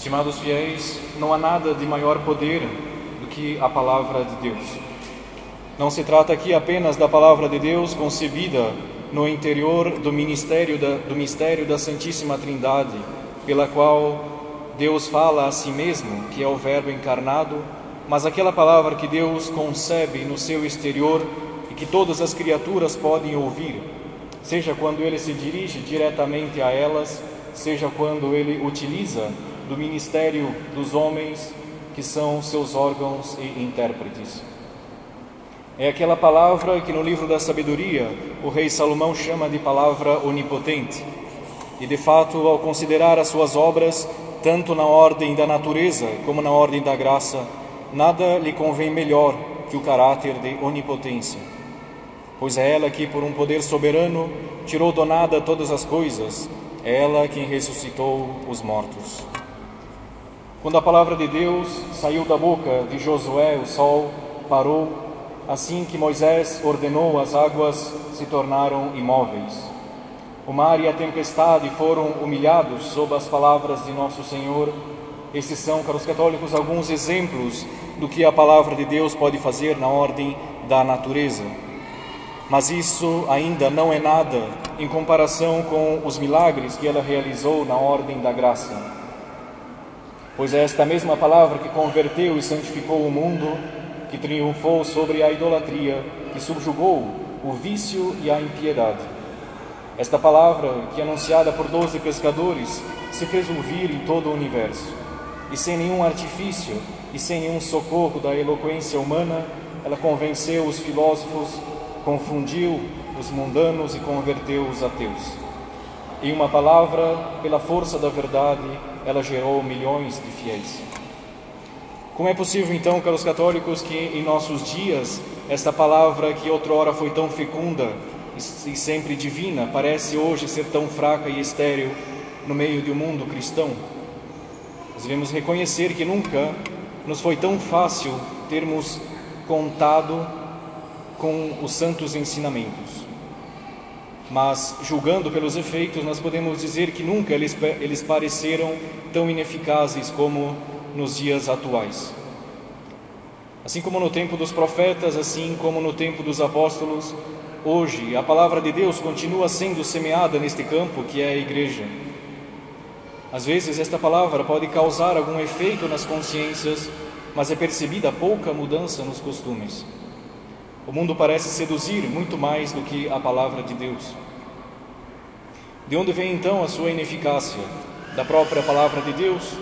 Estimados fiéis, não há nada de maior poder do que a palavra de Deus. Não se trata aqui apenas da palavra de Deus concebida no interior do ministério da, do mistério da Santíssima Trindade, pela qual Deus fala a si mesmo, que é o Verbo encarnado, mas aquela palavra que Deus concebe no seu exterior e que todas as criaturas podem ouvir, seja quando ele se dirige diretamente a elas, seja quando ele utiliza do ministério dos homens que são seus órgãos e intérpretes. É aquela palavra que no livro da sabedoria o rei Salomão chama de palavra onipotente. E de fato, ao considerar as suas obras, tanto na ordem da natureza como na ordem da graça, nada lhe convém melhor que o caráter de onipotência. Pois é ela que, por um poder soberano, tirou do nada todas as coisas, é ela quem ressuscitou os mortos. Quando a palavra de Deus saiu da boca de Josué, o sol parou, assim que Moisés ordenou, as águas se tornaram imóveis. O mar e a tempestade foram humilhados sob as palavras de nosso Senhor. Esses são, para os católicos, alguns exemplos do que a palavra de Deus pode fazer na ordem da natureza. Mas isso ainda não é nada em comparação com os milagres que ela realizou na ordem da graça pois é esta mesma palavra que converteu e santificou o mundo, que triunfou sobre a idolatria, que subjugou o vício e a impiedade. Esta palavra, que anunciada por doze pescadores, se fez ouvir em todo o universo, e sem nenhum artifício e sem nenhum socorro da eloquência humana, ela convenceu os filósofos, confundiu os mundanos e converteu os ateus. Em uma palavra, pela força da verdade, ela gerou milhões de fiéis. Como é possível então, caros católicos, que em nossos dias esta palavra que outrora foi tão fecunda e sempre divina parece hoje ser tão fraca e estéril no meio de um mundo cristão? Nós devemos reconhecer que nunca nos foi tão fácil termos contado com os santos ensinamentos mas julgando pelos efeitos, nós podemos dizer que nunca eles, eles pareceram tão ineficazes como nos dias atuais. Assim como no tempo dos profetas, assim como no tempo dos apóstolos, hoje a palavra de Deus continua sendo semeada neste campo que é a igreja. Às vezes esta palavra pode causar algum efeito nas consciências, mas é percebida pouca mudança nos costumes. O mundo parece seduzir muito mais do que a palavra de Deus. De onde vem então a sua ineficácia? Da própria palavra de Deus,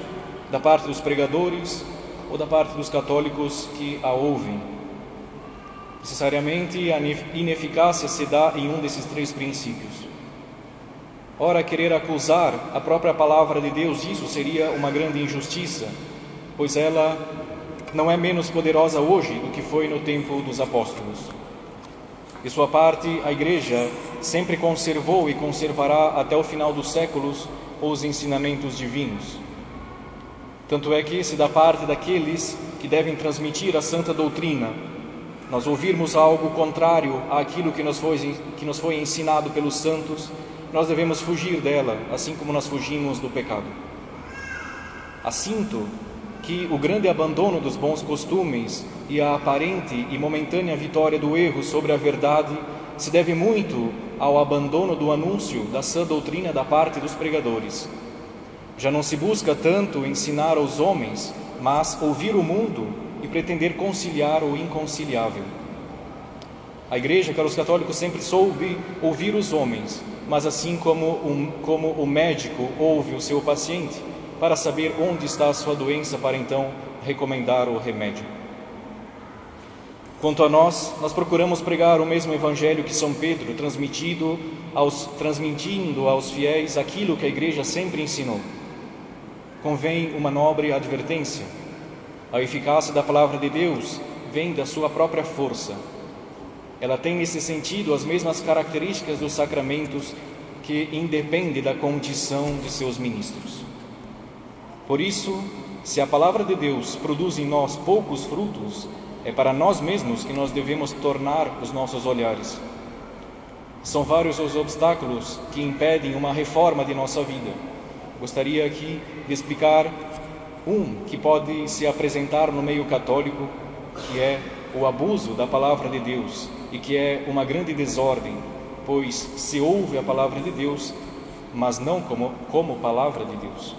da parte dos pregadores ou da parte dos católicos que a ouvem? Necessariamente a ineficácia se dá em um desses três princípios. Ora, querer acusar a própria palavra de Deus disso seria uma grande injustiça, pois ela não é menos poderosa hoje do que foi no tempo dos apóstolos. De sua parte, a Igreja sempre conservou e conservará até o final dos séculos os ensinamentos divinos. Tanto é que, se da parte daqueles que devem transmitir a santa doutrina, nós ouvirmos algo contrário àquilo que nos foi, que nos foi ensinado pelos santos, nós devemos fugir dela, assim como nós fugimos do pecado. Assinto que o grande abandono dos bons costumes e a aparente e momentânea vitória do erro sobre a verdade se deve muito ao abandono do anúncio da sã doutrina da parte dos pregadores. Já não se busca tanto ensinar aos homens, mas ouvir o mundo e pretender conciliar o inconciliável. A igreja, caros católicos, sempre soube ouvir os homens, mas assim como, um, como o médico ouve o seu paciente, para saber onde está a sua doença, para então recomendar o remédio. Quanto a nós, nós procuramos pregar o mesmo evangelho que São Pedro, transmitido aos, transmitindo aos fiéis aquilo que a igreja sempre ensinou. Convém uma nobre advertência. A eficácia da palavra de Deus vem da sua própria força. Ela tem nesse sentido as mesmas características dos sacramentos que independe da condição de seus ministros. Por isso, se a palavra de Deus produz em nós poucos frutos, é para nós mesmos que nós devemos tornar os nossos olhares. São vários os obstáculos que impedem uma reforma de nossa vida. Gostaria aqui de explicar Um que pode se apresentar no meio católico, que é o abuso da palavra de Deus e que é uma grande desordem, pois se ouve a palavra de Deus, mas não como, como palavra de Deus.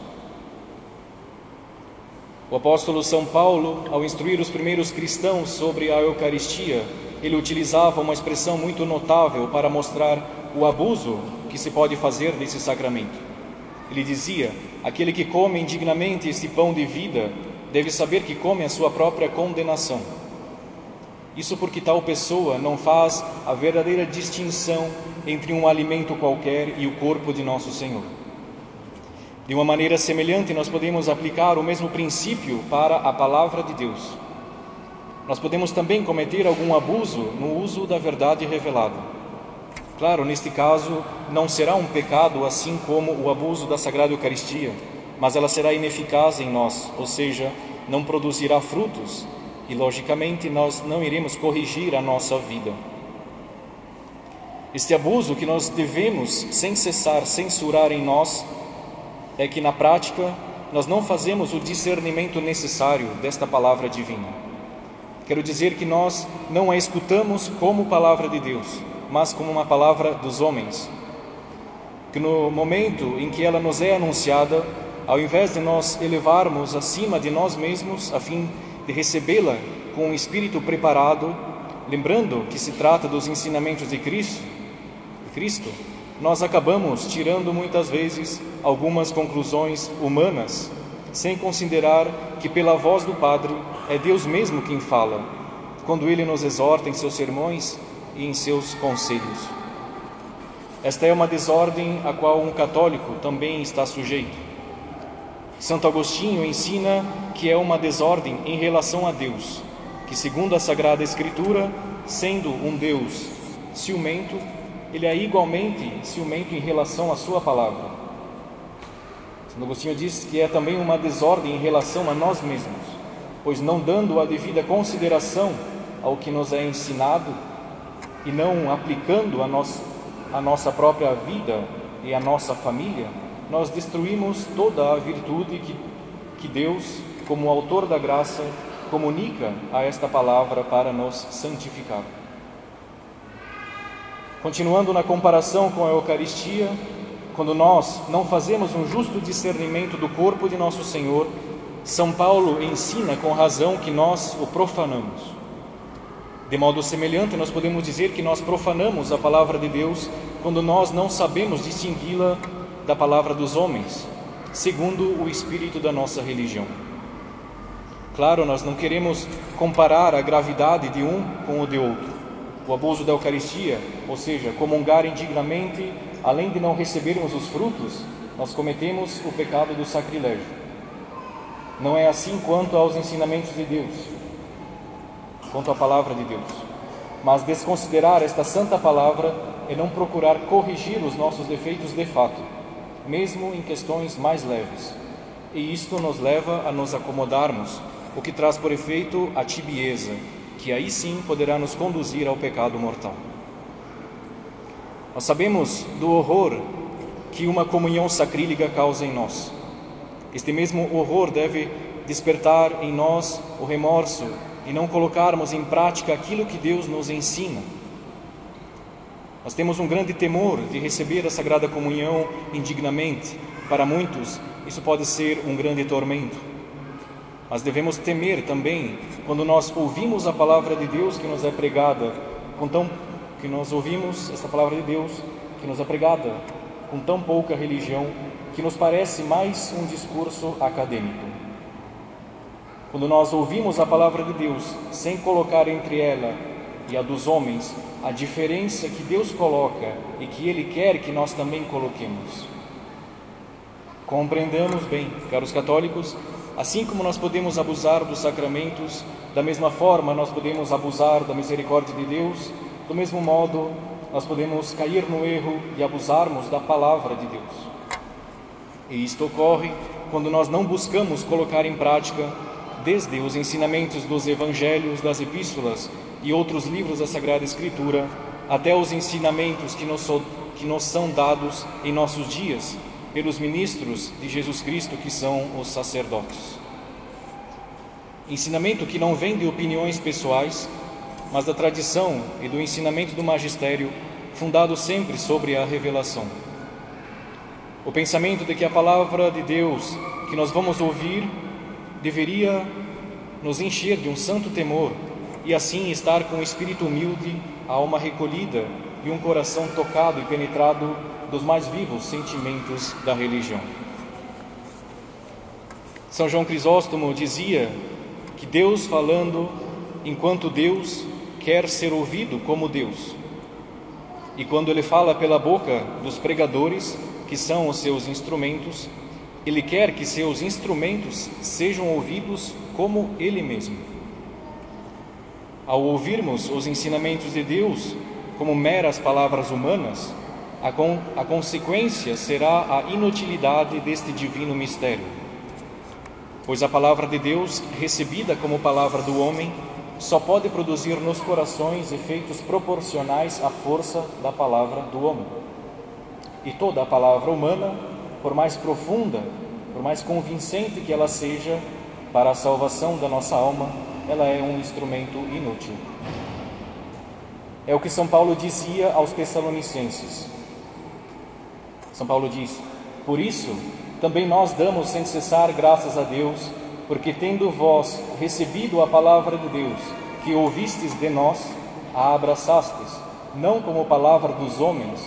O apóstolo São Paulo, ao instruir os primeiros cristãos sobre a Eucaristia, ele utilizava uma expressão muito notável para mostrar o abuso que se pode fazer desse sacramento. Ele dizia: Aquele que come indignamente este pão de vida deve saber que come a sua própria condenação. Isso porque tal pessoa não faz a verdadeira distinção entre um alimento qualquer e o corpo de nosso Senhor. De uma maneira semelhante, nós podemos aplicar o mesmo princípio para a palavra de Deus. Nós podemos também cometer algum abuso no uso da verdade revelada. Claro, neste caso, não será um pecado assim como o abuso da Sagrada Eucaristia, mas ela será ineficaz em nós, ou seja, não produzirá frutos e, logicamente, nós não iremos corrigir a nossa vida. Este abuso que nós devemos, sem cessar, censurar em nós, é que na prática nós não fazemos o discernimento necessário desta palavra divina. Quero dizer que nós não a escutamos como palavra de Deus, mas como uma palavra dos homens. Que no momento em que ela nos é anunciada, ao invés de nós elevarmos acima de nós mesmos a fim de recebê-la com um espírito preparado, lembrando que se trata dos ensinamentos de Cristo, de Cristo, nós acabamos tirando muitas vezes algumas conclusões humanas, sem considerar que pela voz do Padre é Deus mesmo quem fala, quando ele nos exorta em seus sermões e em seus conselhos. Esta é uma desordem a qual um católico também está sujeito. Santo Agostinho ensina que é uma desordem em relação a Deus, que, segundo a Sagrada Escritura, sendo um Deus ciumento, ele é igualmente ciumento em relação à Sua palavra. Santo Agostinho diz que é também uma desordem em relação a nós mesmos, pois não dando a devida consideração ao que nos é ensinado e não aplicando a, nós, a nossa própria vida e a nossa família, nós destruímos toda a virtude que, que Deus, como autor da graça, comunica a esta palavra para nos santificar. Continuando na comparação com a Eucaristia, quando nós não fazemos um justo discernimento do corpo de nosso Senhor, São Paulo ensina com razão que nós o profanamos. De modo semelhante, nós podemos dizer que nós profanamos a palavra de Deus quando nós não sabemos distingui-la da palavra dos homens, segundo o espírito da nossa religião. Claro, nós não queremos comparar a gravidade de um com o de outro. O abuso da Eucaristia, ou seja, comungar indignamente, além de não recebermos os frutos, nós cometemos o pecado do sacrilégio. Não é assim quanto aos ensinamentos de Deus, quanto à palavra de Deus. Mas desconsiderar esta santa palavra é não procurar corrigir os nossos defeitos de fato mesmo em questões mais leves. E isto nos leva a nos acomodarmos, o que traz por efeito a tibieza, que aí sim poderá nos conduzir ao pecado mortal. Nós sabemos do horror que uma comunhão sacrílega causa em nós. Este mesmo horror deve despertar em nós o remorso e não colocarmos em prática aquilo que Deus nos ensina nós temos um grande temor de receber a Sagrada Comunhão indignamente. Para muitos, isso pode ser um grande tormento. Mas devemos temer também quando nós ouvimos a palavra de Deus que nos é pregada, com tão que nós ouvimos essa palavra de Deus que nos é pregada com tão pouca religião que nos parece mais um discurso acadêmico. Quando nós ouvimos a palavra de Deus sem colocar entre ela e a dos homens a diferença que Deus coloca e que Ele quer que nós também coloquemos. Compreendamos bem, caros católicos, assim como nós podemos abusar dos sacramentos, da mesma forma nós podemos abusar da misericórdia de Deus, do mesmo modo nós podemos cair no erro e abusarmos da palavra de Deus. E isto ocorre quando nós não buscamos colocar em prática, desde os ensinamentos dos evangelhos, das epístolas, e outros livros da Sagrada Escritura, até os ensinamentos que nos, que nos são dados em nossos dias pelos ministros de Jesus Cristo, que são os sacerdotes. ensinamento que não vem de opiniões pessoais, mas da tradição e do ensinamento do magistério, fundado sempre sobre a revelação. O pensamento de que a palavra de Deus que nós vamos ouvir deveria nos encher de um santo temor e assim estar com o espírito humilde, a alma recolhida e um coração tocado e penetrado dos mais vivos sentimentos da religião. São João Crisóstomo dizia que Deus falando enquanto Deus quer ser ouvido como Deus. E quando ele fala pela boca dos pregadores, que são os seus instrumentos, ele quer que seus instrumentos sejam ouvidos como ele mesmo. Ao ouvirmos os ensinamentos de Deus como meras palavras humanas, a, con a consequência será a inutilidade deste divino mistério. Pois a palavra de Deus, recebida como palavra do homem, só pode produzir nos corações efeitos proporcionais à força da palavra do homem. E toda a palavra humana, por mais profunda, por mais convincente que ela seja para a salvação da nossa alma, ela é um instrumento inútil. É o que São Paulo dizia aos Tessalonicenses. São Paulo diz: Por isso, também nós damos sem cessar graças a Deus, porque tendo vós recebido a palavra de Deus, que ouvistes de nós, a abraçastes, não como palavra dos homens,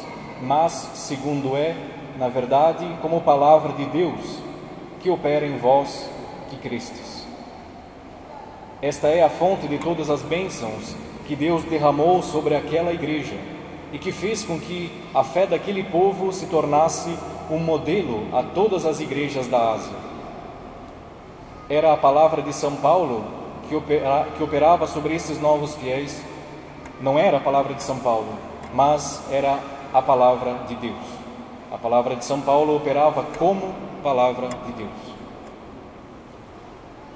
mas, segundo é, na verdade, como palavra de Deus, que opera em vós que crestes. Esta é a fonte de todas as bênçãos que Deus derramou sobre aquela igreja e que fez com que a fé daquele povo se tornasse um modelo a todas as igrejas da Ásia. Era a palavra de São Paulo que, opera, que operava sobre esses novos fiéis, não era a palavra de São Paulo, mas era a palavra de Deus. A palavra de São Paulo operava como palavra de Deus.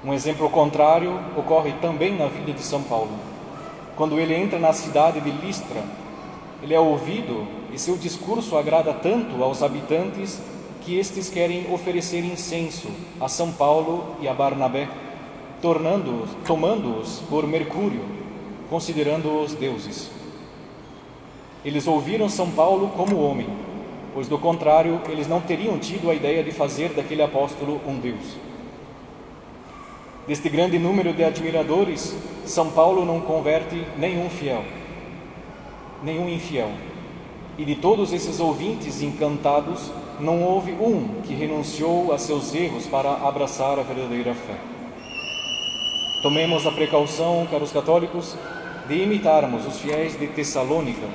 Um exemplo contrário ocorre também na vida de São Paulo. Quando ele entra na cidade de Listra, ele é ouvido e seu discurso agrada tanto aos habitantes que estes querem oferecer incenso a São Paulo e a Barnabé, tornando-os, tomando-os por Mercúrio, considerando-os deuses. Eles ouviram São Paulo como homem, pois do contrário eles não teriam tido a ideia de fazer daquele apóstolo um deus. Deste grande número de admiradores, São Paulo não converte nenhum fiel, nenhum infiel. E de todos esses ouvintes encantados, não houve um que renunciou a seus erros para abraçar a verdadeira fé. Tomemos a precaução, caros católicos, de imitarmos os fiéis de Tessalônica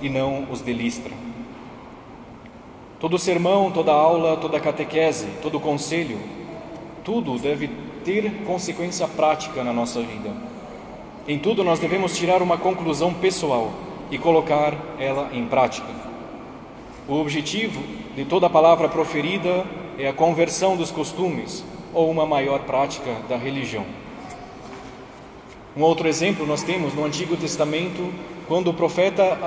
e não os de Listra. Todo sermão, toda aula, toda catequese, todo conselho, tudo deve ter consequência prática na nossa vida. Em tudo nós devemos tirar uma conclusão pessoal e colocar ela em prática. O objetivo de toda palavra proferida é a conversão dos costumes ou uma maior prática da religião. Um outro exemplo nós temos no Antigo Testamento, quando o profeta,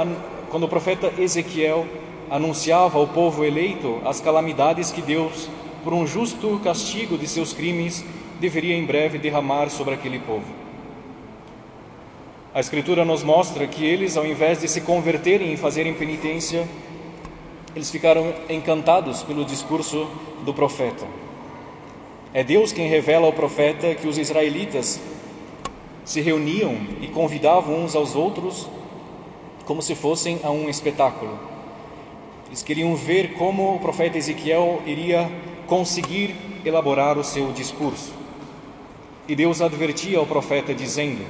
quando o profeta Ezequiel anunciava ao povo eleito as calamidades que Deus, por um justo castigo de seus crimes, deveria em breve derramar sobre aquele povo. A Escritura nos mostra que eles, ao invés de se converterem e fazerem penitência, eles ficaram encantados pelo discurso do profeta. É Deus quem revela ao profeta que os israelitas se reuniam e convidavam uns aos outros como se fossem a um espetáculo. Eles queriam ver como o profeta Ezequiel iria conseguir elaborar o seu discurso. E Deus advertia ao profeta, dizendo: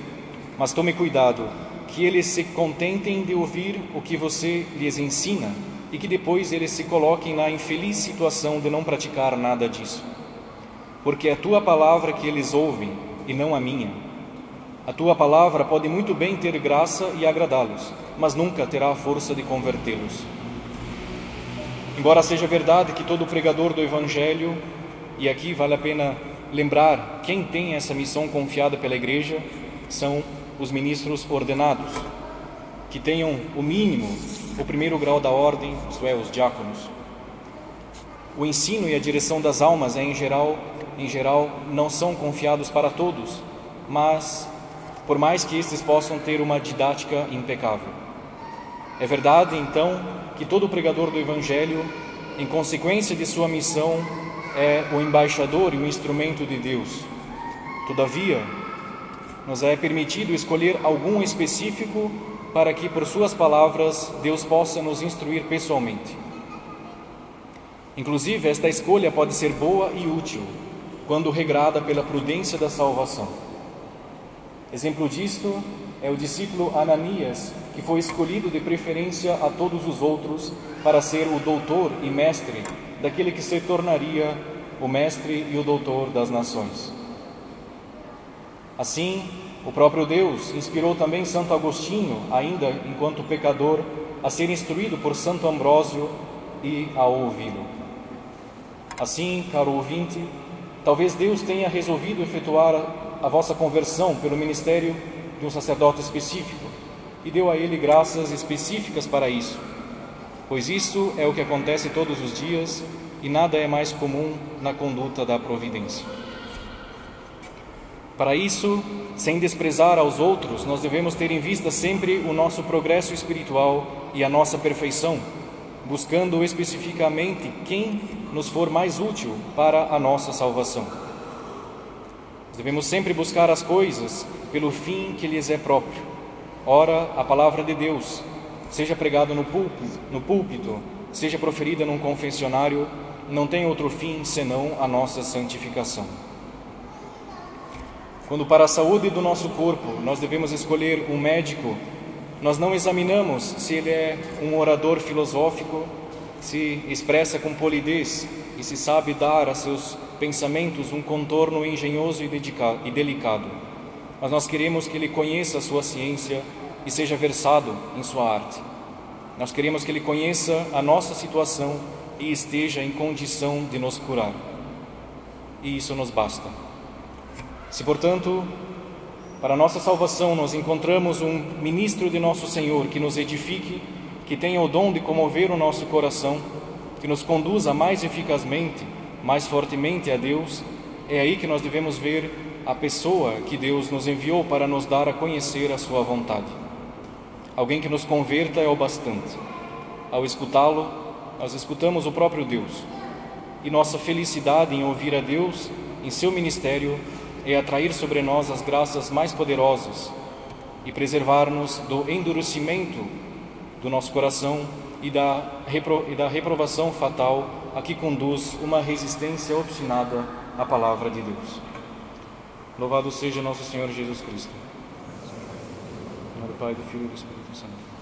Mas tome cuidado, que eles se contentem de ouvir o que você lhes ensina e que depois eles se coloquem na infeliz situação de não praticar nada disso. Porque é a tua palavra que eles ouvem e não a minha. A tua palavra pode muito bem ter graça e agradá-los, mas nunca terá a força de convertê-los. Embora seja verdade que todo pregador do Evangelho, e aqui vale a pena lembrar quem tem essa missão confiada pela igreja são os ministros ordenados, que tenham o mínimo, o primeiro grau da ordem, isto é, os diáconos. O ensino e a direção das almas é em geral, em geral não são confiados para todos, mas por mais que estes possam ter uma didática impecável. É verdade, então, que todo pregador do Evangelho, em consequência de sua missão, é o embaixador e o instrumento de Deus. Todavia, nos é permitido escolher algum específico para que, por suas palavras, Deus possa nos instruir pessoalmente. Inclusive, esta escolha pode ser boa e útil quando regrada pela prudência da salvação. Exemplo disto é o discípulo Ananias, que foi escolhido de preferência a todos os outros para ser o doutor e mestre daquele que se tornaria o mestre e o doutor das nações. Assim, o próprio Deus inspirou também Santo Agostinho, ainda enquanto pecador, a ser instruído por Santo Ambrósio e a ouvi-lo. Assim, caro ouvinte, talvez Deus tenha resolvido efetuar a vossa conversão pelo ministério de um sacerdote específico e deu a ele graças específicas para isso, pois isso é o que acontece todos os dias e nada é mais comum na conduta da providência. Para isso, sem desprezar aos outros, nós devemos ter em vista sempre o nosso progresso espiritual e a nossa perfeição, buscando especificamente quem nos for mais útil para a nossa salvação. Devemos sempre buscar as coisas pelo fim que lhes é próprio. Ora, a palavra de Deus, seja pregada no no púlpito, seja proferida num confessionário, não tem outro fim senão a nossa santificação. Quando para a saúde do nosso corpo nós devemos escolher um médico, nós não examinamos se ele é um orador filosófico, se expressa com polidez e se sabe dar a seus pensamentos um contorno engenhoso e delicado. Mas nós queremos que ele conheça a sua ciência e seja versado em sua arte. Nós queremos que ele conheça a nossa situação e esteja em condição de nos curar. E isso nos basta. Se, portanto, para nossa salvação nós encontramos um ministro de nosso Senhor que nos edifique, que tenha o dom de comover o nosso coração, que nos conduza mais eficazmente mais fortemente a Deus, é aí que nós devemos ver a pessoa que Deus nos enviou para nos dar a conhecer a Sua vontade. Alguém que nos converta é o bastante. Ao escutá-lo, nós escutamos o próprio Deus. E nossa felicidade em ouvir a Deus em seu ministério é atrair sobre nós as graças mais poderosas e preservar-nos do endurecimento do nosso coração e da, repro, e da reprovação fatal a que conduz uma resistência obstinada à palavra de Deus. Louvado seja nosso Senhor Jesus Cristo. Em Pai, do Filho e do Espírito Santo.